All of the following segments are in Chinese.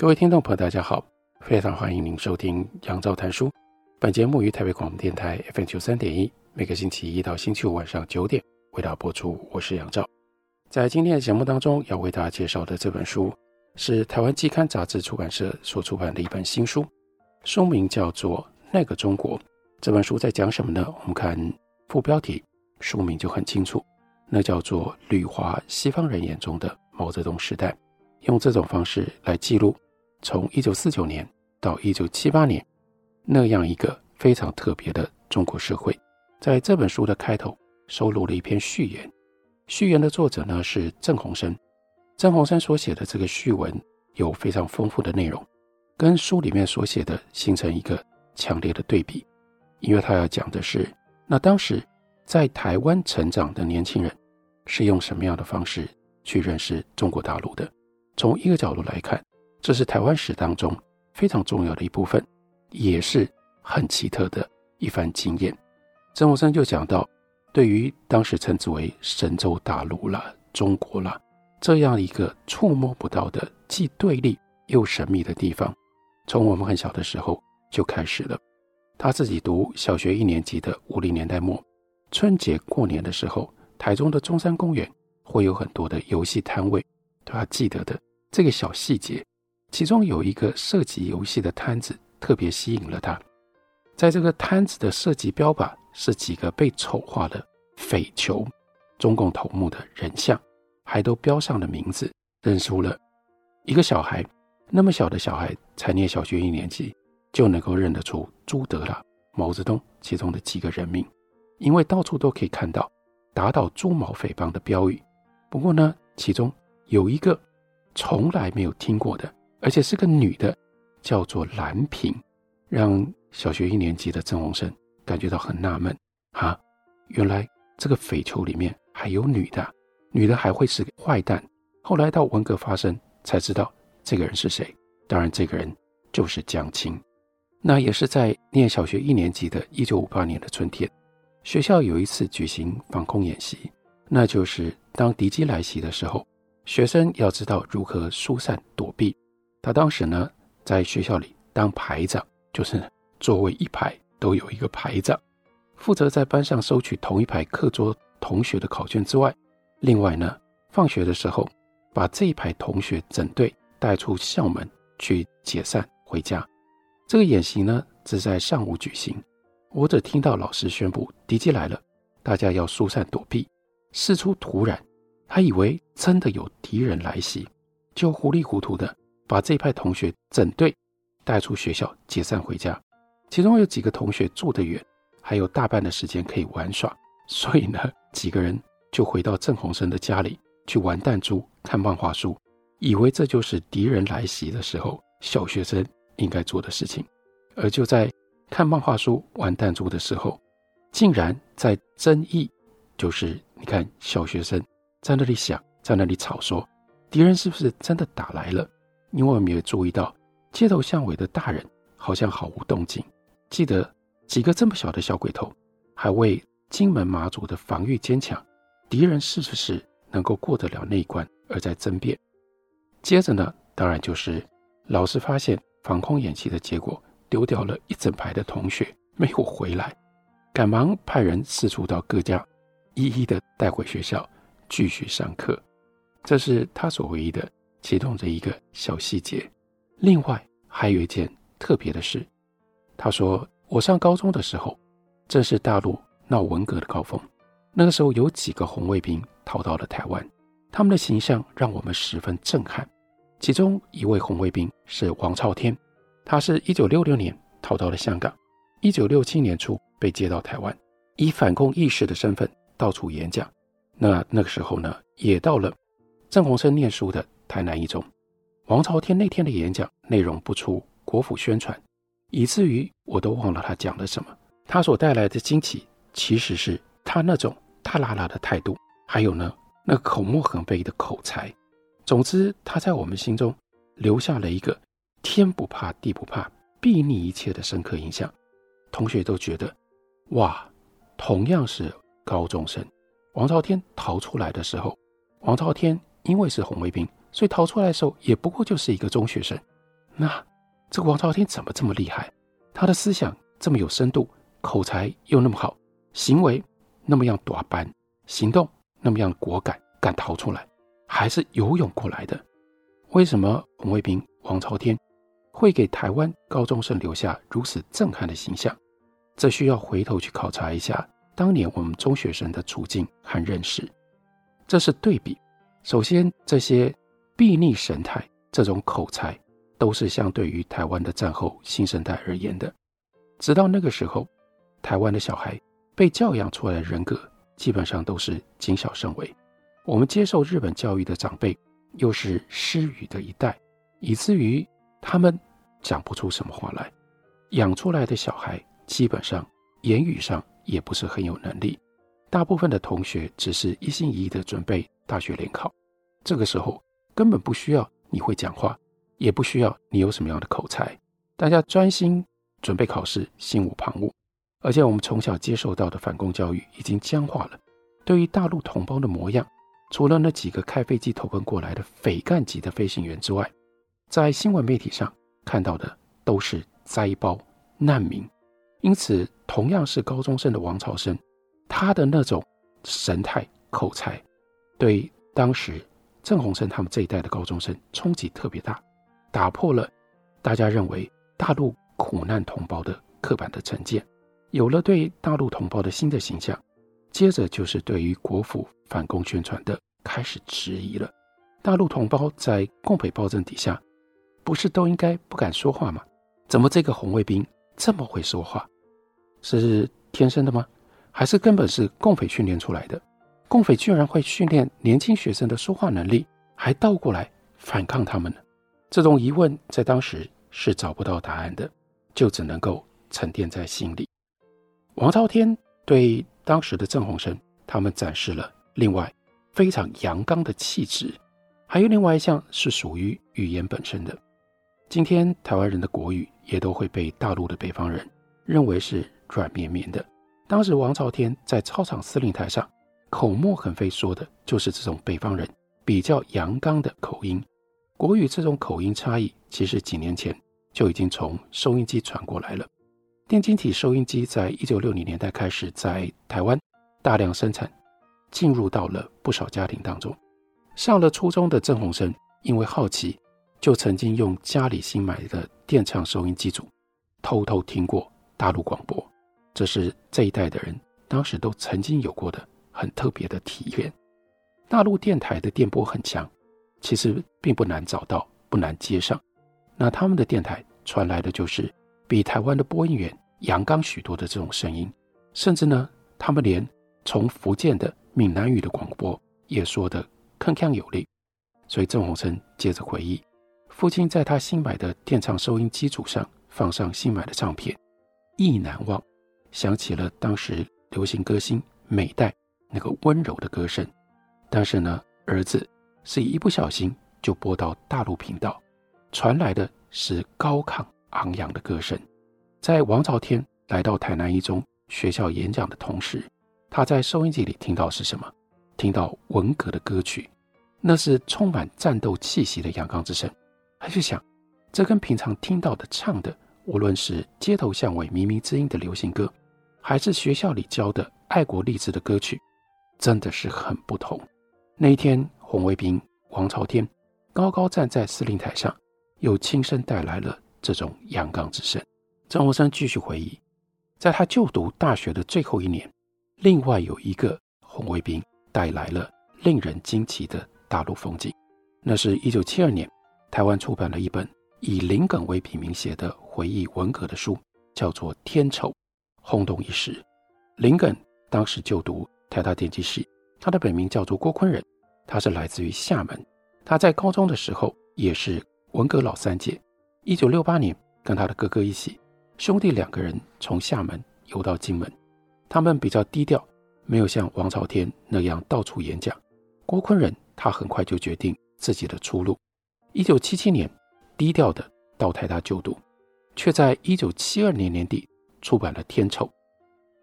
各位听众朋友，大家好，非常欢迎您收听杨照谈书。本节目于台北广播电台 FM 九三点一。每个星期一到星期五晚上九点为大家播出。我是杨照，在今天的节目当中要为大家介绍的这本书是台湾季刊杂志出版社所出版的一本新书，书名叫做《那个中国》。这本书在讲什么呢？我们看副标题，书名就很清楚，那叫做《绿华西方人眼中的毛泽东时代》，用这种方式来记录从一九四九年到一九七八年那样一个非常特别的中国社会。在这本书的开头收录了一篇序言，序言的作者呢是郑鸿生。郑鸿生所写的这个序文有非常丰富的内容，跟书里面所写的形成一个强烈的对比，因为他要讲的是，那当时在台湾成长的年轻人是用什么样的方式去认识中国大陆的。从一个角度来看，这是台湾史当中非常重要的一部分，也是很奇特的一番经验。郑鸿生就讲到，对于当时称之为神州大陆啦、中国啦这样一个触摸不到的既对立又神秘的地方，从我们很小的时候就开始了。他自己读小学一年级的五零年代末，春节过年的时候，台中的中山公园会有很多的游戏摊位，他记得的这个小细节，其中有一个射击游戏的摊子特别吸引了他，在这个摊子的射击标靶。是几个被丑化的匪囚，中共头目的人像，还都标上了名字，认出了一个小孩，那么小的小孩才念小学一年级，就能够认得出朱德了、毛泽东其中的几个人名，因为到处都可以看到打倒朱毛匪帮的标语。不过呢，其中有一个从来没有听过的，而且是个女的，叫做兰萍，让小学一年级的郑鸿生。感觉到很纳闷啊，原来这个匪囚里面还有女的，女的还会是个坏蛋。后来到文革发生才知道这个人是谁，当然这个人就是江青。那也是在念小学一年级的一九五八年的春天，学校有一次举行防空演习，那就是当敌机来袭的时候，学生要知道如何疏散躲避。他当时呢在学校里当排长，就是座位一排。都有一个排长，负责在班上收取同一排课桌同学的考卷之外，另外呢，放学的时候把这一排同学整队带出校门去解散回家。这个演习呢是在上午举行，我只听到老师宣布敌机来了，大家要疏散躲避。事出突然，还以为真的有敌人来袭，就糊里糊涂的把这一派同学整队带出学校解散回家。其中有几个同学住得远，还有大半的时间可以玩耍，所以呢，几个人就回到郑鸿生的家里去玩弹珠、看漫画书，以为这就是敌人来袭的时候小学生应该做的事情。而就在看漫画书、玩弹珠的时候，竟然在争议，就是你看小学生在那里想，在那里吵说，敌人是不是真的打来了？因为我们也注意到街头巷尾的大人好像毫无动静。记得几个这么小的小鬼头，还为金门马祖的防御坚强，敌人是不是能够过得了那一关而在争辩。接着呢，当然就是老师发现防空演习的结果，丢掉了一整排的同学没有回来，赶忙派人四处到各家，一一的带回学校继续上课。这是他所唯一的其中的一个小细节。另外还有一件特别的事。他说：“我上高中的时候，正是大陆闹文革的高峰。那个时候，有几个红卫兵逃到了台湾，他们的形象让我们十分震撼。其中一位红卫兵是王朝天，他是一九六六年逃到了香港，一九六七年初被接到台湾，以反共义士的身份到处演讲。那那个时候呢，也到了郑鸿生念书的台南一中。王朝天那天的演讲内容不出国府宣传，以至于我都忘了他讲了什么。他所带来的惊奇，其实是他那种大剌剌的态度，还有呢，那口沫横飞的口才。总之，他在我们心中留下了一个天不怕地不怕、睥睨一切的深刻印象。同学都觉得，哇，同样是高中生。王朝天逃出来的时候，王朝天因为是红卫兵，所以逃出来的时候也不过就是一个中学生。那这个王朝天怎么这么厉害？他的思想这么有深度，口才又那么好，行为那么样短板，行动那么样果敢，敢逃出来，还是游泳过来的？为什么红卫兵王朝天会给台湾高中生留下如此震撼的形象？这需要回头去考察一下。当年我们中学生的处境和认识，这是对比。首先，这些睥睨神态、这种口才，都是相对于台湾的战后新生代而言的。直到那个时候，台湾的小孩被教养出来的人格，基本上都是谨小慎微。我们接受日本教育的长辈，又是失语的一代，以至于他们讲不出什么话来。养出来的小孩，基本上言语上。也不是很有能力，大部分的同学只是一心一意的准备大学联考，这个时候根本不需要你会讲话，也不需要你有什么样的口才，大家专心准备考试，心无旁骛。而且我们从小接受到的反共教育已经僵化了，对于大陆同胞的模样，除了那几个开飞机投奔过来的匪干级的飞行员之外，在新闻媒体上看到的都是灾包难民。因此，同样是高中生的王朝生，他的那种神态、口才，对当时郑鸿生他们这一代的高中生冲击特别大，打破了大家认为大陆苦难同胞的刻板的成见，有了对大陆同胞的新的形象。接着就是对于国府反共宣传的开始质疑了。大陆同胞在共匪暴政底下，不是都应该不敢说话吗？怎么这个红卫兵这么会说话？是天生的吗？还是根本是共匪训练出来的？共匪居然会训练年轻学生的说话能力，还倒过来反抗他们呢？这种疑问在当时是找不到答案的，就只能够沉淀在心里。王朝天对当时的郑鸿生他们展示了另外非常阳刚的气质，还有另外一项是属于语言本身的。今天台湾人的国语也都会被大陆的北方人认为是。软绵绵的。当时王朝天在操场司令台上口沫横飞，说的就是这种北方人比较阳刚的口音。国语这种口音差异，其实几年前就已经从收音机传过来了。电晶体收音机在一九六零年代开始在台湾大量生产，进入到了不少家庭当中。上了初中的郑鸿生因为好奇，就曾经用家里新买的电唱收音机组偷偷听过大陆广播。这是这一代的人当时都曾经有过的很特别的体验。大陆电台的电波很强，其实并不难找到，不难接上。那他们的电台传来的就是比台湾的播音员阳刚许多的这种声音，甚至呢，他们连从福建的闽南语的广播也说得铿锵有力。所以郑鸿生接着回忆，父亲在他新买的电唱收音机组上放上新买的唱片，意难忘。想起了当时流行歌星美代那个温柔的歌声，但是呢，儿子是一不小心就播到大陆频道，传来的是高亢昂扬的歌声。在王朝天来到台南一中学校演讲的同时，他在收音机里听到是什么？听到文革的歌曲，那是充满战斗气息的阳刚之声。他就想，这跟平常听到的唱的，无论是街头巷尾靡靡之音的流行歌。还是学校里教的爱国励志的歌曲，真的是很不同。那一天，红卫兵王朝天高高站在司令台上，又亲身带来了这种阳刚之声。郑鸿生继续回忆，在他就读大学的最后一年，另外有一个红卫兵带来了令人惊奇的大陆风景。那是一九七二年，台湾出版了一本以林耿为笔名写的回忆文革的书，叫做《天丑》。轰动一时，林耿当时就读台大电机系，他的本名叫做郭坤仁，他是来自于厦门。他在高中的时候也是文革老三届。一九六八年，跟他的哥哥一起，兄弟两个人从厦门游到金门。他们比较低调，没有像王朝天那样到处演讲。郭坤仁他很快就决定自己的出路。一九七七年，低调的到台大就读，却在一九七二年年底出版了《天丑》。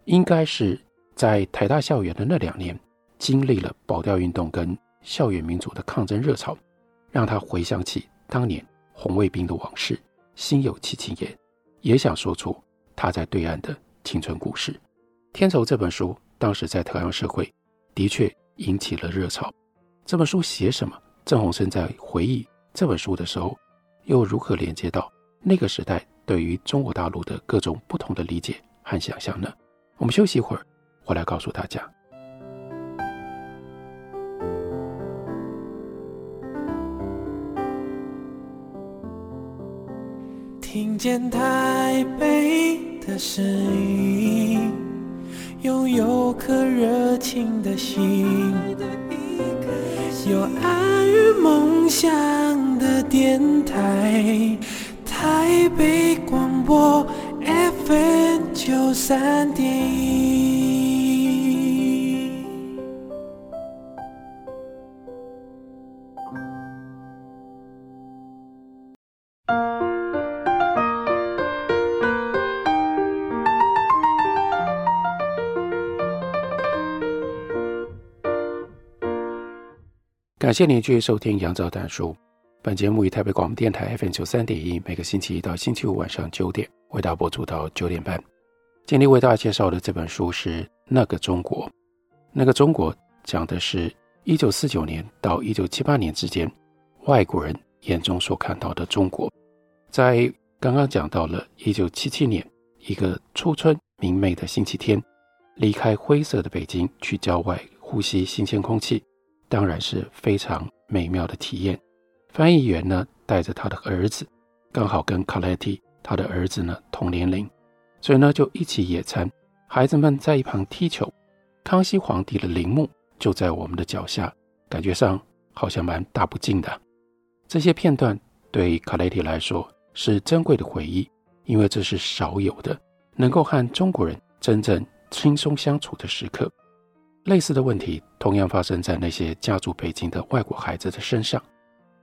应该是在台大校园的那两年，经历了保钓运动跟校园民主的抗争热潮，让他回想起当年红卫兵的往事，心有戚戚焉，也想说出他在对岸的青春故事。《天仇》这本书当时在台湾社会的确引起了热潮。这本书写什么？郑鸿生在回忆这本书的时候，又如何连接到那个时代对于中国大陆的各种不同的理解和想象呢？我们休息一会儿，回来告诉大家。听见台北的声音，拥有颗热情的心，有爱与梦想的电台，台北广播。FM 九三点一，感谢您继续收听杨照谈书。本节目以台北广播电台 FM 九三点一，每个星期一到星期五晚上九点。为大家播出到九点半。今天为大家介绍的这本书是《那个中国》。那个中国讲的是一九四九年到一九七八年之间，外国人眼中所看到的中国。在刚刚讲到了一九七七年，一个初春明媚的星期天，离开灰色的北京，去郊外呼吸新鲜空气，当然是非常美妙的体验。翻译员呢，带着他的儿子，刚好跟卡莱蒂。他的儿子呢，同年龄，所以呢就一起野餐。孩子们在一旁踢球。康熙皇帝的陵墓就在我们的脚下，感觉上好像蛮大不敬的。这些片段对卡莱蒂来说是珍贵的回忆，因为这是少有的能够和中国人真正轻松相处的时刻。类似的问题同样发生在那些家住北京的外国孩子的身上。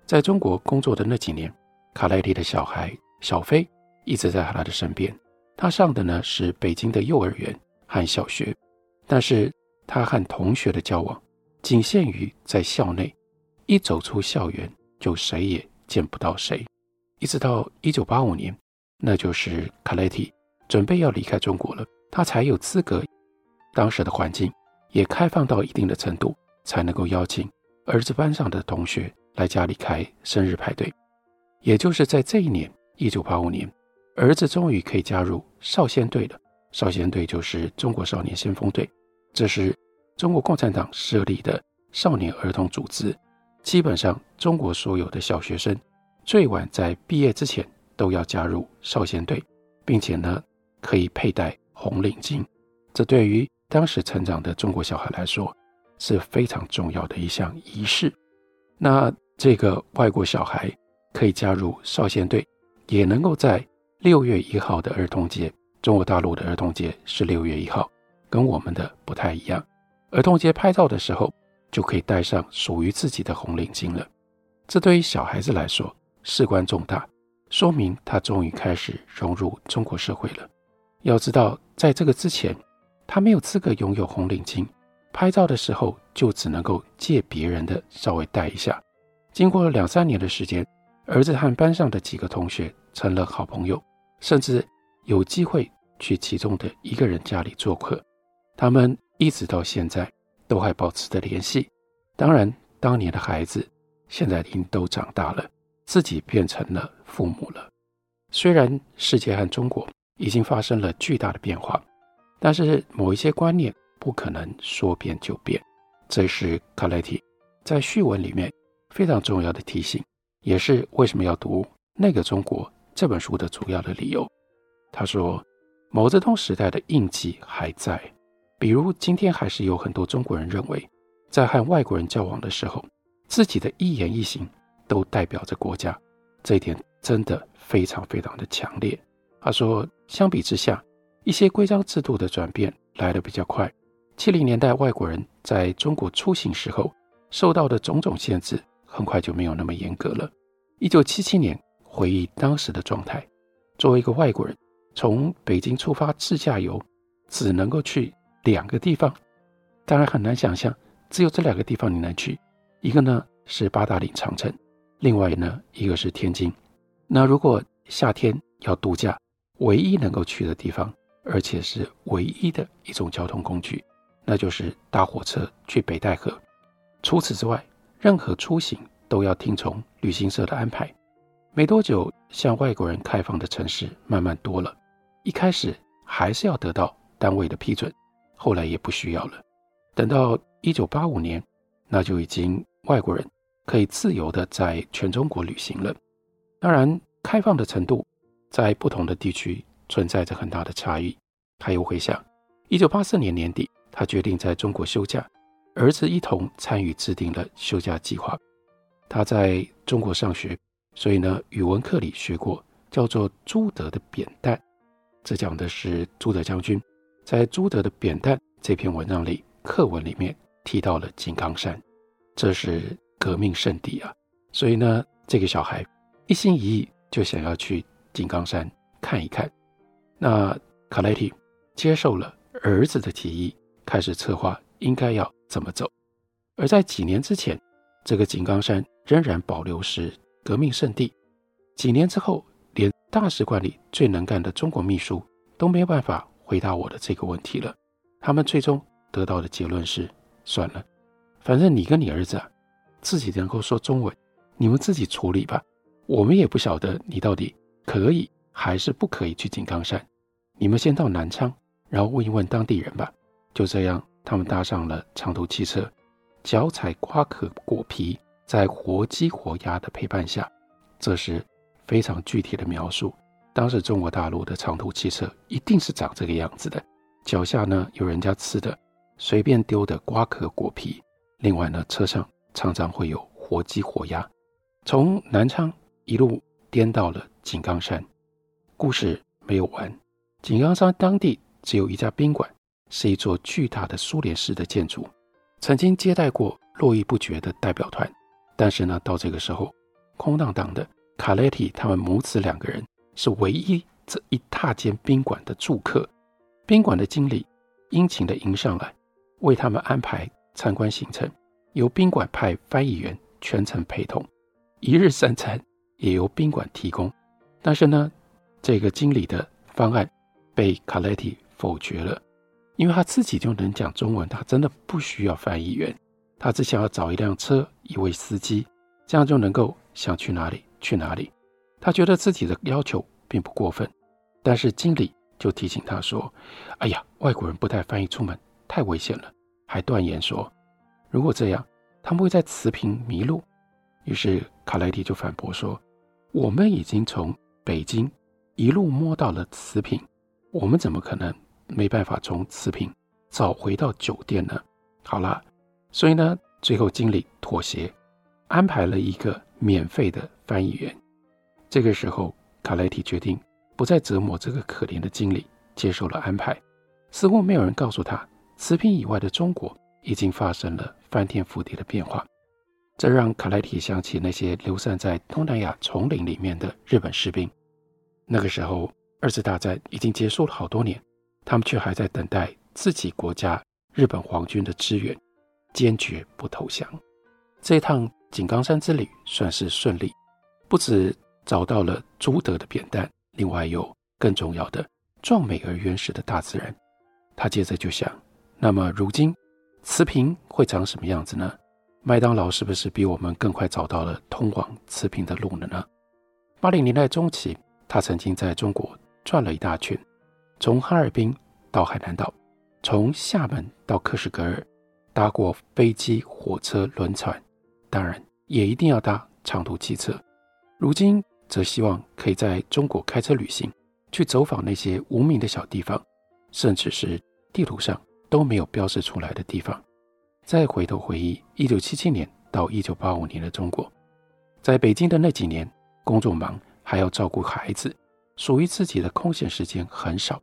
在中国工作的那几年，卡莱蒂的小孩小飞。一直在他的身边，他上的呢是北京的幼儿园和小学，但是他和同学的交往仅限于在校内，一走出校园就谁也见不到谁，一直到一九八五年，那就是卡莱蒂准备要离开中国了，他才有资格。当时的环境也开放到一定的程度，才能够邀请儿子班上的同学来家里开生日派对，也就是在这一年，一九八五年。儿子终于可以加入少先队了。少先队就是中国少年先锋队，这是中国共产党设立的少年儿童组织。基本上，中国所有的小学生最晚在毕业之前都要加入少先队，并且呢，可以佩戴红领巾。这对于当时成长的中国小孩来说是非常重要的一项仪式。那这个外国小孩可以加入少先队，也能够在。六月一号的儿童节，中国大陆的儿童节是六月一号，跟我们的不太一样。儿童节拍照的时候，就可以戴上属于自己的红领巾了。这对于小孩子来说事关重大，说明他终于开始融入中国社会了。要知道，在这个之前，他没有资格拥有红领巾，拍照的时候就只能够借别人的稍微戴一下。经过了两三年的时间，儿子和班上的几个同学成了好朋友。甚至有机会去其中的一个人家里做客，他们一直到现在都还保持着联系。当然，当年的孩子现在已经都长大了，自己变成了父母了。虽然世界和中国已经发生了巨大的变化，但是某一些观念不可能说变就变。这是卡莱蒂在序文里面非常重要的提醒，也是为什么要读那个中国。这本书的主要的理由，他说，毛泽东时代的印记还在，比如今天还是有很多中国人认为，在和外国人交往的时候，自己的一言一行都代表着国家，这一点真的非常非常的强烈。他说，相比之下，一些规章制度的转变来得比较快。七零年代外国人在中国出行时候受到的种种限制，很快就没有那么严格了。一九七七年回忆当时的状态，作为一个外国人，从北京出发自驾游，只能够去两个地方，当然很难想象，只有这两个地方你能去，一个呢是八达岭长城，另外呢一个是天津。那如果夏天要度假，唯一能够去的地方，而且是唯一的一种交通工具，那就是搭火车去北戴河。除此之外，任何出行都要听从旅行社的安排。没多久，向外国人开放的城市慢慢多了，一开始还是要得到单位的批准，后来也不需要了。等到一九八五年，那就已经外国人可以自由的在全中国旅行了。当然，开放的程度在不同的地区存在着很大的差异。他又回想，一九八四年年底，他决定在中国休假，儿子一同参与制定了休假计划。他在中国上学，所以呢，语文课里学过叫做朱德的扁担，这讲的是朱德将军在朱德的扁担这篇文章里。课文里面提到了井冈山，这是革命圣地啊，所以呢，这个小孩一心一意就想要去井冈山看一看。那卡莱蒂接受了儿子的提议，开始策划应该要怎么走。而在几年之前，这个井冈山仍然保留是革命圣地。几年之后，连大使馆里最能干的中国秘书都没有办法回答我的这个问题了。他们最终。得到的结论是：算了，反正你跟你儿子啊，自己能够说中文，你们自己处理吧。我们也不晓得你到底可以还是不可以去井冈山。你们先到南昌，然后问一问当地人吧。就这样，他们搭上了长途汽车，脚踩瓜壳果皮，在活鸡活鸭的陪伴下，这是非常具体的描述。当时中国大陆的长途汽车一定是长这个样子的，脚下呢有人家吃的。随便丢的瓜壳果皮，另外呢，车上常常会有活鸡活鸭。从南昌一路颠到了井冈山，故事没有完。井冈山当地只有一家宾馆，是一座巨大的苏联式的建筑，曾经接待过络绎不绝的代表团。但是呢，到这个时候，空荡荡的。卡莱蒂他们母子两个人是唯一这一大间宾馆的住客。宾馆的经理殷勤地迎上来。为他们安排参观行程，由宾馆派翻译员全程陪同，一日三餐也由宾馆提供。但是呢，这个经理的方案被卡莱蒂否决了，因为他自己就能讲中文，他真的不需要翻译员，他只想要找一辆车，一位司机，这样就能够想去哪里去哪里。他觉得自己的要求并不过分，但是经理就提醒他说：“哎呀，外国人不带翻译出门。”太危险了，还断言说，如果这样，他们会在瓷瓶迷路。于是卡莱蒂就反驳说：“我们已经从北京一路摸到了瓷瓶，我们怎么可能没办法从瓷瓶找回到酒店呢？”好了，所以呢，最后经理妥协，安排了一个免费的翻译员。这个时候，卡莱提决定不再折磨这个可怜的经理，接受了安排。似乎没有人告诉他。瓷瓶以外的中国已经发生了翻天覆地的变化，这让卡莱提想起那些流散在东南亚丛林里面的日本士兵。那个时候，二次大战已经结束了好多年，他们却还在等待自己国家日本皇军的支援，坚决不投降。这一趟井冈山之旅算是顺利，不止找到了朱德的扁担，另外有更重要的壮美而原始的大自然。他接着就想。那么，如今慈平会长什么样子呢？麦当劳是不是比我们更快找到了通往慈平的路了呢？八零年代中期，他曾经在中国转了一大圈，从哈尔滨到海南岛，从厦门到克什格尔，搭过飞机、火车、轮船，当然也一定要搭长途汽车。如今则希望可以在中国开车旅行，去走访那些无名的小地方，甚至是地图上。都没有标示出来的地方，再回头回忆一九七七年到一九八五年的中国，在北京的那几年，工作忙，还要照顾孩子，属于自己的空闲时间很少。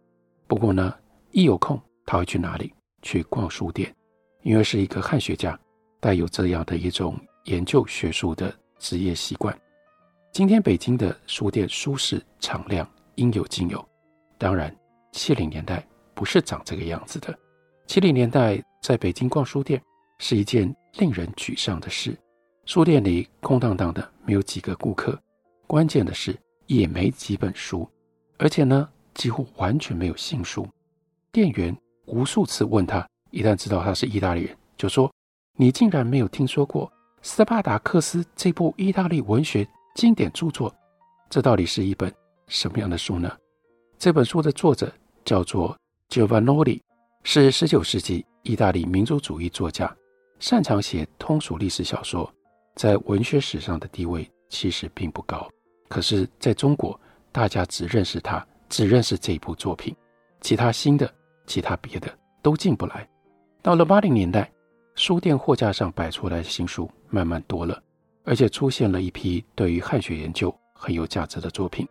不过呢，一有空，他会去哪里？去逛书店，因为是一个汉学家，带有这样的一种研究学术的职业习惯。今天北京的书店舒适敞亮，应有尽有。当然，七零年代不是长这个样子的。七零年代在北京逛书店是一件令人沮丧的事。书店里空荡荡的，没有几个顾客。关键的是，也没几本书，而且呢，几乎完全没有新书。店员无数次问他，一旦知道他是意大利人，就说：“你竟然没有听说过斯巴达克斯这部意大利文学经典著作？这到底是一本什么样的书呢？”这本书的作者叫做 Giovannoli，是19世纪意大利民族主义作家，擅长写通俗历史小说，在文学史上的地位其实并不高。可是，在中国，大家只认识他，只认识这一部作品，其他新的。其他别的都进不来。到了八零年代，书店货架上摆出来的新书慢慢多了，而且出现了一批对于汉学研究很有价值的作品，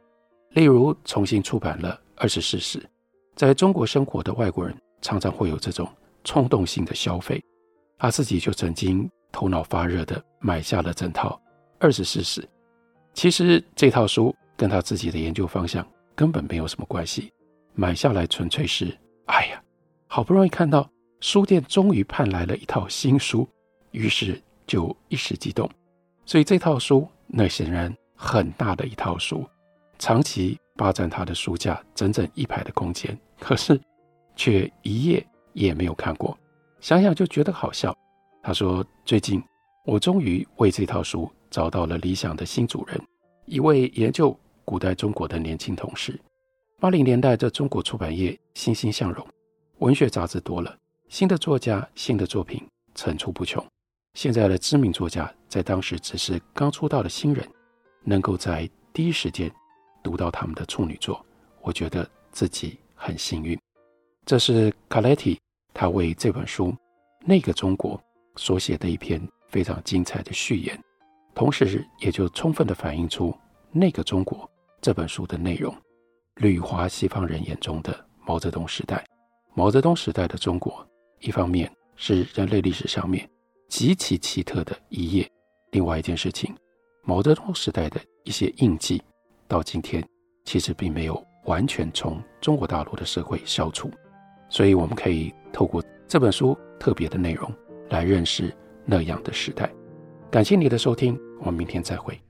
例如重新出版了《二十世史》。在中国生活的外国人常常会有这种冲动性的消费，他自己就曾经头脑发热地买下了整套《二十世史》。其实这套书跟他自己的研究方向根本没有什么关系，买下来纯粹是。哎呀，好不容易看到书店终于盼来了一套新书，于是就一时激动。所以这套书那显然很大的一套书，长期霸占他的书架整整一排的空间，可是却一页也没有看过。想想就觉得好笑。他说：“最近我终于为这套书找到了理想的新主人，一位研究古代中国的年轻同事。”八零年代的中国出版业欣欣向荣，文学杂志多了，新的作家、新的作品层出不穷。现在的知名作家在当时只是刚出道的新人，能够在第一时间读到他们的处女作，我觉得自己很幸运。这是卡莱提他为这本书《那个中国》所写的一篇非常精彩的序言，同时也就充分地反映出《那个中国》这本书的内容。旅华西方人眼中的毛泽东时代，毛泽东时代的中国，一方面是人类历史上面极其奇特的一页，另外一件事情，毛泽东时代的一些印记，到今天其实并没有完全从中国大陆的社会消除，所以我们可以透过这本书特别的内容来认识那样的时代。感谢你的收听，我们明天再会。